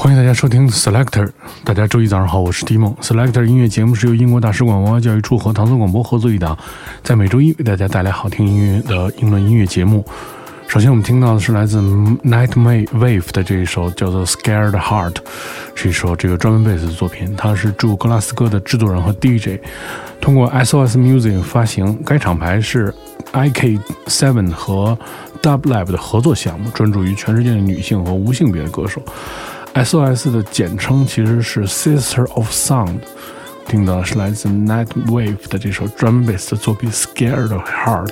欢迎大家收听 Selector。大家周一早上好，我是蒂梦。Selector 音乐节目是由英国大使馆文化教育处和唐宋广播合作一档，在每周一为大家带来好听音乐的英伦音乐节目。首先，我们听到的是来自 Nightmare Wave 的这一首叫做《Scared Heart》，是一首这个专门贝斯的作品。它是驻格拉斯哥的制作人和 DJ，通过 SOS Music 发行。该厂牌是 IK Seven 和 Dub Lab 的合作项目，专注于全世界的女性和无性别的歌手。SOS 的简称其实是 Sister of Sound，听到是来自 Nightwave 的这首 drum bass 的作品《Sacred Heart》。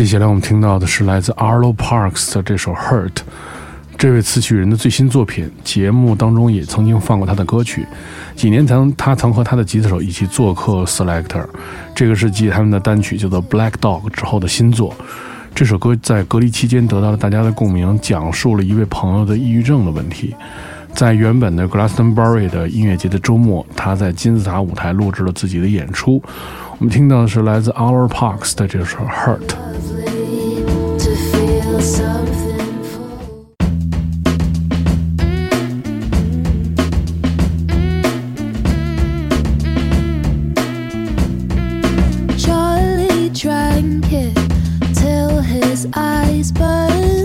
接下来我们听到的是来自 Arlo Parks 的这首《Hurt》，这位词曲人的最新作品。节目当中也曾经放过他的歌曲。几年前，他曾和他的吉他手一起做客 Selector。这个是继他们的单曲叫做《Black Dog》之后的新作。这首歌在隔离期间得到了大家的共鸣，讲述了一位朋友的抑郁症的问题。在原本的 Glastonbury 的音乐节的周末，他在金字塔舞台录制了自己的演出。我们听到的是来自 Our Parks 的这首《Hurt》。Into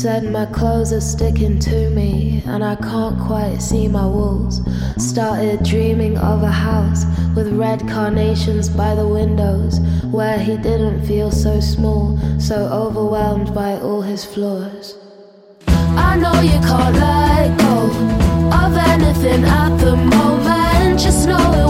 Said my clothes are sticking to me and I can't quite see my walls. Started dreaming of a house with red carnations by the windows where he didn't feel so small, so overwhelmed by all his flaws. I know you can't let go of anything at the moment, just know it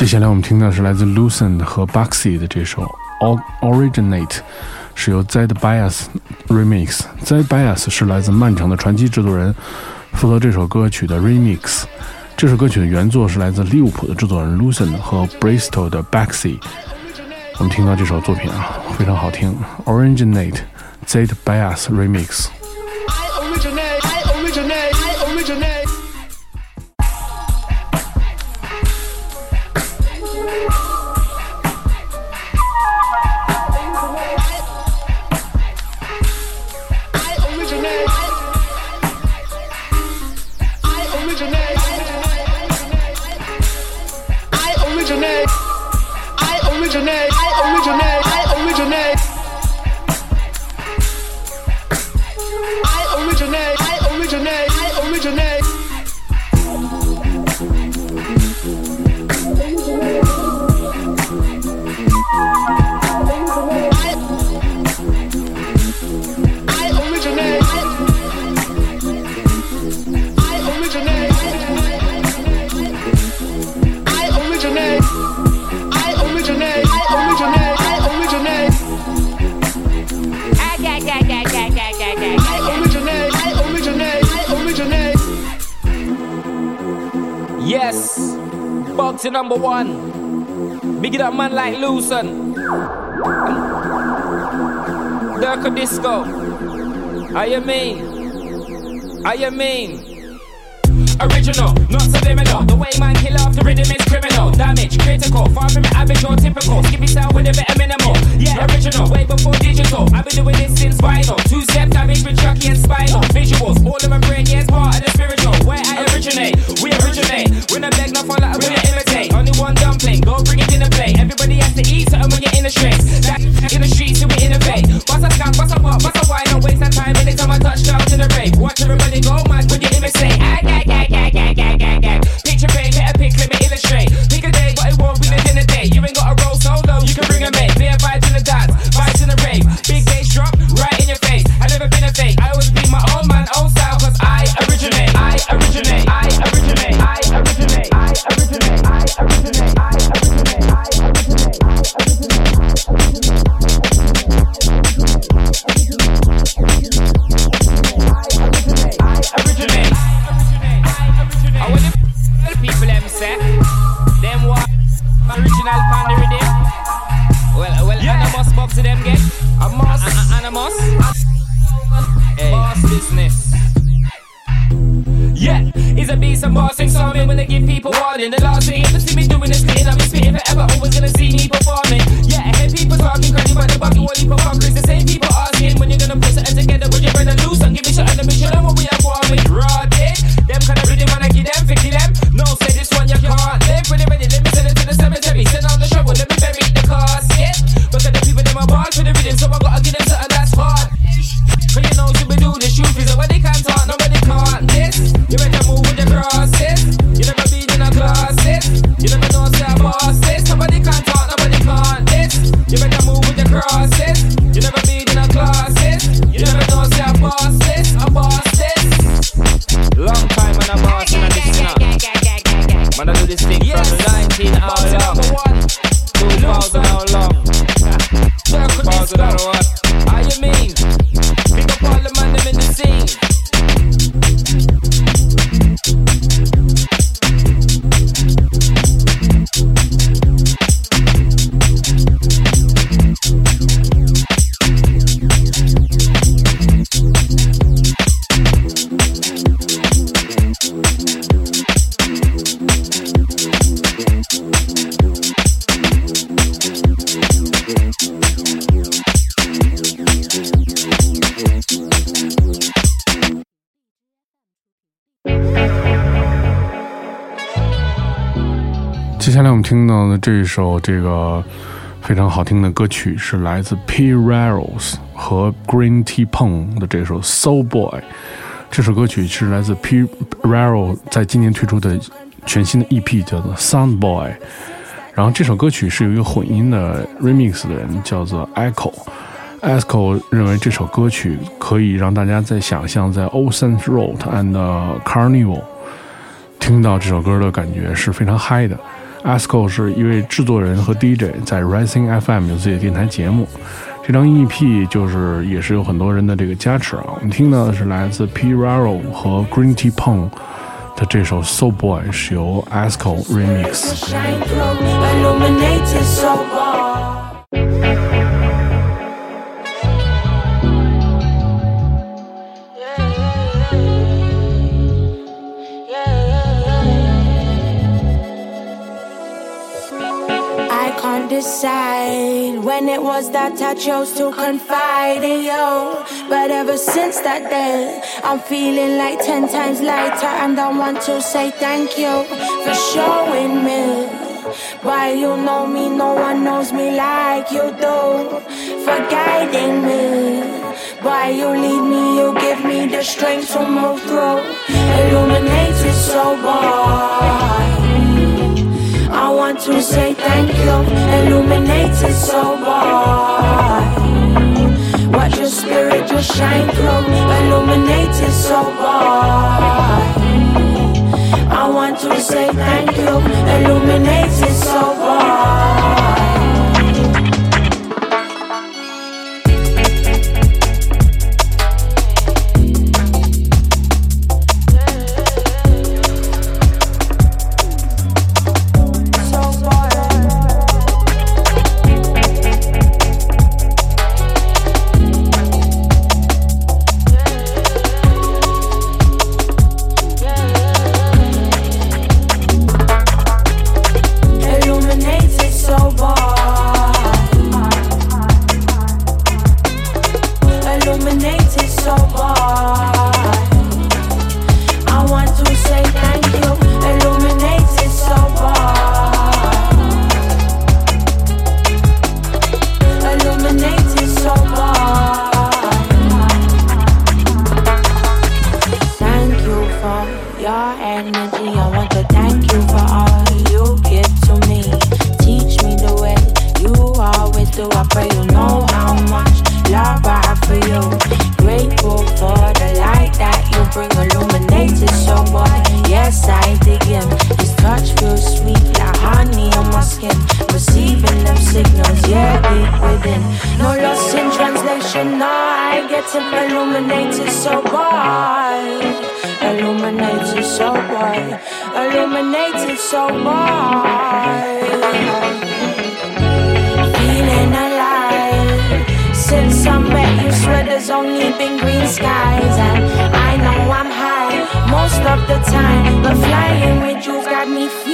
接下来我们听到是来自 Lucent 和 Baxi 的这首《Originate》。是由 Zed Bias Remix。Zed Bias 是来自漫长的传奇制作人，负责这首歌曲的 Remix。这首歌曲的原作是来自利物浦的制作人 Lucen 和 Bristol 的 Baxi。我们听到这首作品啊，非常好听。Originate Zed Bias Remix。To number one. Big it up, man, like Lucent. Dirk Disco. How you mean? How you mean? Original, not subliminal. The way man kill off the rhythm is criminal. Damage, critical, far from it average or typical. Skippy style with a better minimal. Yeah, original, way before digital. I've been doing this since vinyl. Two step damage with Chucky and Spinal. Visuals, all of my brain, yeah, it's part of the spiritual. Where I originate, we originate. When I beg, not follow, I will imitate. Only one dumpling, go bring it in the plate. Everybody has to eat something when you're in the streets. That in the streets, we innovate. Bust a scan, bust a pop, bust a wine, don't waste that time. Anytime I touch down to the rave, watch everybody go mad when you imitate. 首这个非常好听的歌曲是来自 P. Raros 和 Green Tea Pong 的这首 Soul Boy。这首歌曲是来自 P. Raro 在今年推出的全新的 EP，叫做 Sound Boy。然后这首歌曲是有一个混音的 remix 的人叫做 Echo。Echo 认为这首歌曲可以让大家在想象在 Ocean Road and Carnival 听到这首歌的感觉是非常嗨的。Asco 是一位制作人和 DJ，在 Rising FM 有自己的电台节目。这张 EP 就是也是有很多人的这个加持啊。我们听到的是来自 P. Raro 和 Green Tea Pong 的这首 So Boy，是由 Asco remix。Decide when it was that I chose to confide in you. But ever since that day, I'm feeling like ten times lighter, and I want to say thank you for showing me. Why you know me, no one knows me like you do. For guiding me. Why you lead me, you give me the strength to move through. Illuminated so bright. I want to say thank you, illuminated so bright. Watch your spirit just shine through, illuminated so bright. I want to say thank you, illuminated so bright. Since I met you, swear there's only been green skies. And I know I'm high most of the time. But flying with got got me feeling.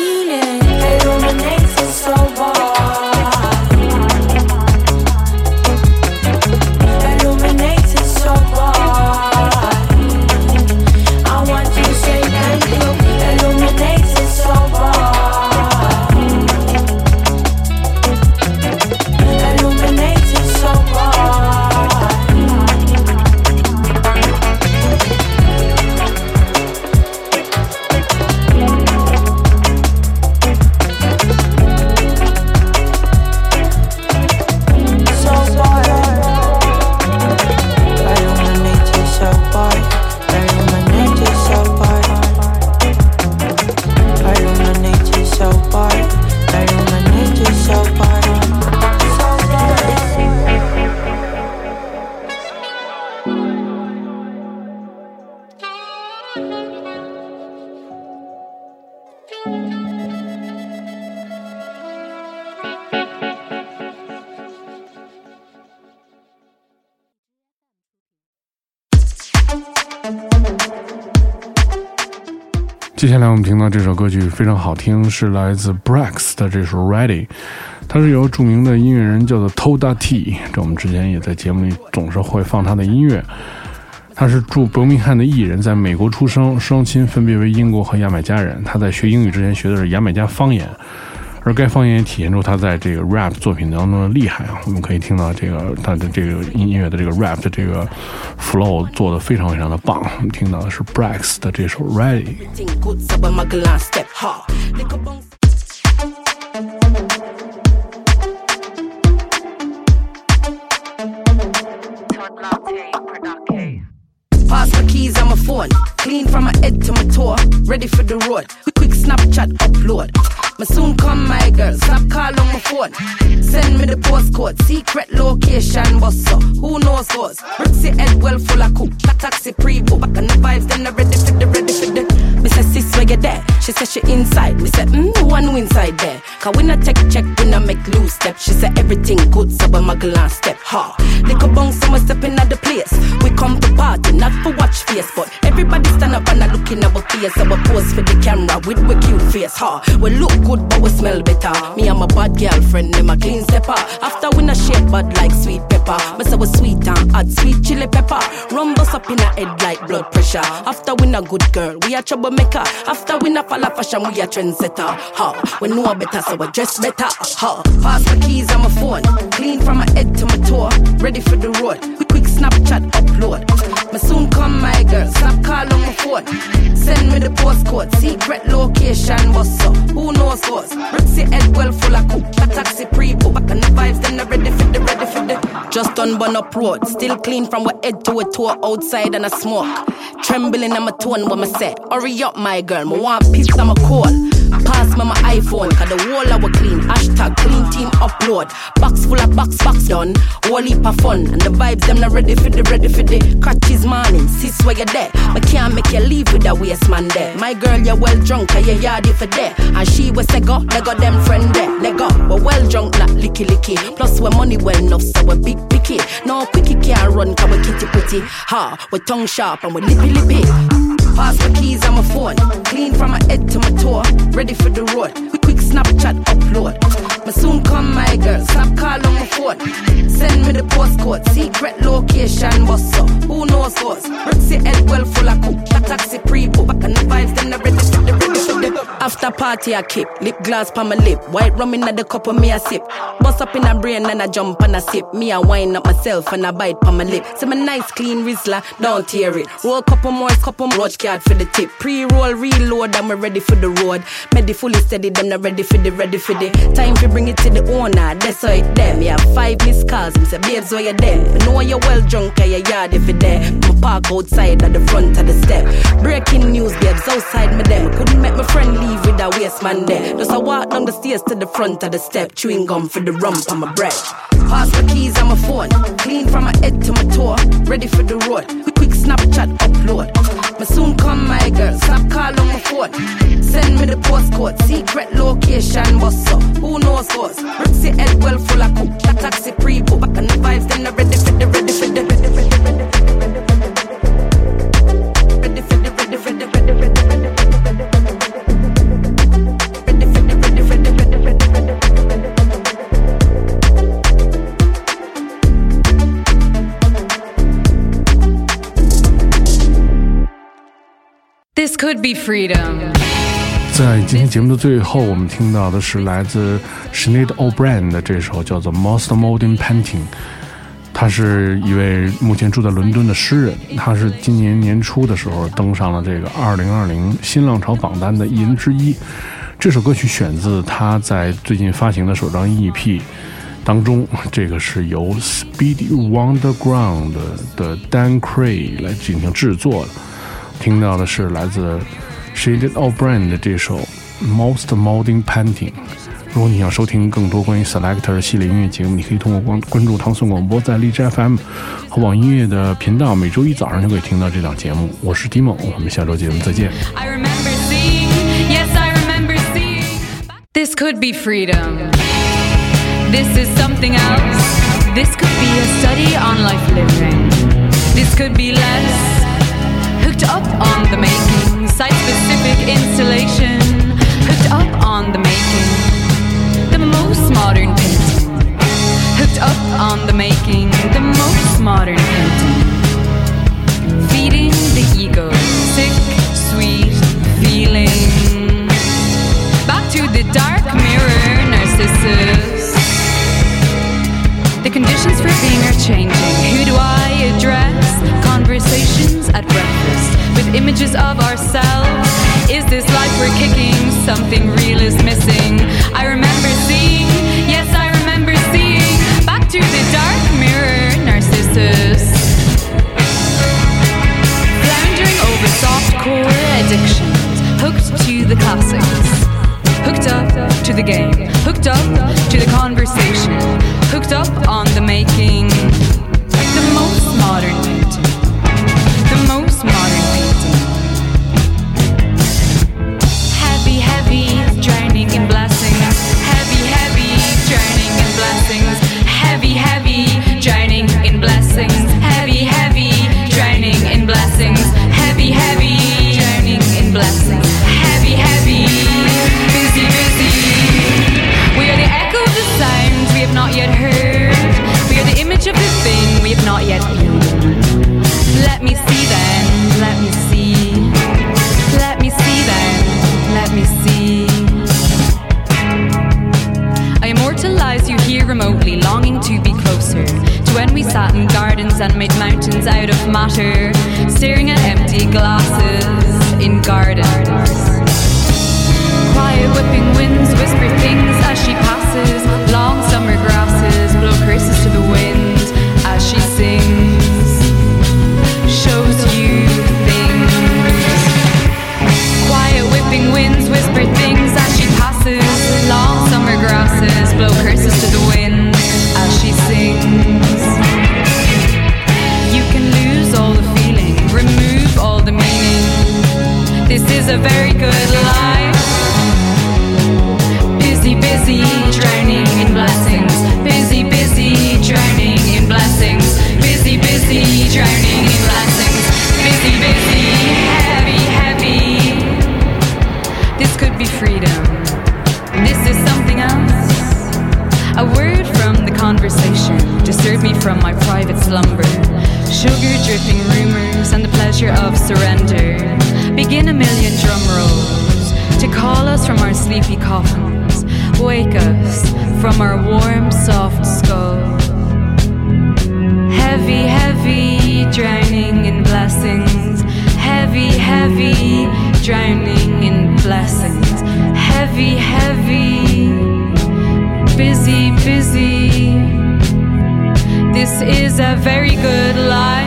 接下来我们听到这首歌曲非常好听，是来自 Brax 的这首 Ready，它是由著名的音乐人叫做 Toda T，这我们之前也在节目里总是会放他的音乐。他是住伯明翰的艺人，在美国出生，双亲分别为英国和牙买加人。他在学英语之前学的是牙买加方言。而该方言也体现出他在这个 rap 作品当中的厉害啊！我们可以听到这个他的这个音乐的这个 rap 的这个 flow 做的非常非常的棒。我们听到的是 Brax 的这首 Ready。Pass my keys on my phone, clean from my head to my toe, ready for the road. Quick Snapchat upload. Me soon come, my girl. Stop call on my phone. Send me the postcode. Secret location, boss up. Who knows us? Brixie head well full of cook. Taxi pre-book. Back on the vibes, then I ready for the, ready for the. Me say, sis, where you there? She said she inside. Me say, mm, who inside there. Cause when I take check, when I make loose step. She said everything good, so I my glance step. Ha. Little bong, someone stepping at the place. We come to party, not for watch face, but everybody stand up and I looking at our face. So we pose for the camera with we cute face. Ha. We look good, but we smell better. Me and my bad girlfriend, them a clean stepper. After we not shake bad like sweet pepper. Me say we sweet and add sweet chili pepper. Rum bust up in our head like blood pressure. After we not good girl, we a troublemaker. After we not follow fashion, we a trendsetter. Ha, we know better, so we dress better. Ha, pass my keys on my phone, clean from my head to my toe, ready for the road. Quick Snapchat upload. Me soon come, my girl. Stop call on my phone. Send me the postcode, secret location, what's up? Who knows what's? Brixie head well full of cook. A taxi pre-book, on the vibes, then I'm ready for the, ready for the. Just done burn up road, still clean from what head to a toe outside and a smoke. Trembling in my tone when I say, hurry up, my girl. Me want piss, I'm a call. Pass me my iPhone, cause the wall I clean. Hashtag clean team upload. Box full of box, box done. Whole heap of fun. And the vibes, them not ready for the, ready for the. Crutches morning, sis where you there. But can't make you leave with that waste man there. My girl, you're well drunk, cause you're yardy for there. And she was say go, they got them friend there. They go, we're well drunk, not licky licky. Plus we're money well enough, so we're big picky. No quickie can't run, cause we're kitty pretty. Ha, we're tongue sharp and we're lippy lippy. Pass my keys on my phone. Clean from my head to my toe. Ready for the road. Quick, Snapchat upload. Me soon come, my girl. Snap call on my phone. Send me the postcode. Secret location, what's up? Who knows what's? Brixie head well full of cook. A taxi pre-book. On the vibes, then the ready the. After party, I keep lip gloss pa my lip. White rum in the cup of me, I sip. Bust up in a brain and I jump and I sip. Me, I wind up myself and I bite pa my lip. Say my nice clean Rizla, don't tear it. Roll couple more, couple more. Watch card for the tip. Pre-roll, reload, and we're ready for the road. Medi fully steady, them not ready for the, ready for the. Time to bring it to the owner, that's how it them. Yeah, five missed calls, me say, babes, where you there? Me know you're well drunk, and you're yard if you there. Me park outside at the front of the step. Breaking news, babes, outside me them. Couldn't make my friend leave with a waste man there. Just I walk down the stairs to the front of the step, chewing gum for the rump on my breath. Pass my keys on my phone, clean from my head to my toe, ready for the road. Quick Snapchat upload. Me soon come, my girl. Stop call on my phone. Send me the postcode. Secret location, what's up? Who knows what's? Freedom. 在今天节目的最后，我们听到的是来自 s c h n e i d O'Brien 的这首叫做《Most Modern Painting》。他是一位目前住在伦敦的诗人，他是今年年初的时候登上了这个2020新浪潮榜单的艺人之一。这首歌曲选自他在最近发行的首张 EP 当中，这个是由 Speedy Wonderground 的 Dan Cray 来进行制作的。听到的是来自 Shaded O'Brien 的这首《Most Modern Painting》。如果你想收听更多关于 Selector 系列音乐节目，你可以通过关关注唐宋广播在荔枝 FM 和网易音乐的频道，每周一早上就可以听到这档节目。我是 Timo，我们下周节目再见。I remember seeing, yes, I remember seeing. This could be freedom. This is something else. This could be a study on life living. This could be less. Hooked up on the making, site specific installation. Hooked up on the making the most modern painting. Hooked up on the making, the most modern painting. Feeding the ego, sick, sweet feeling. Back to the dark mirror, Narcissus. The conditions for being are changing. Who do I address? Conversations at breakfast with images of ourselves. Is this life we're kicking? Something real is missing. I remember seeing, yes, I remember seeing. Back to the dark mirror, Narcissus. Floundering over soft core addictions. Hooked to the classics. Hooked up to the game. Hooked up to the conversation. Hooked up on the making. Made out of matter, staring at empty glasses in gardens. Quiet whipping winds whisper things as she passes. Long summer grasses blow curses to the wind as she sings. Shows you things. Quiet whipping winds whisper things as she passes. Long summer grasses blow curses to the wind is a very good life. Busy, busy, drowning in blessings. Busy, busy, drowning in blessings. Busy, busy, drowning in blessings. Busy, busy, our sleepy coffins. Wake us from our warm, soft skull. Heavy, heavy, drowning in blessings. Heavy, heavy, drowning in blessings. Heavy, heavy, busy, busy. This is a very good life.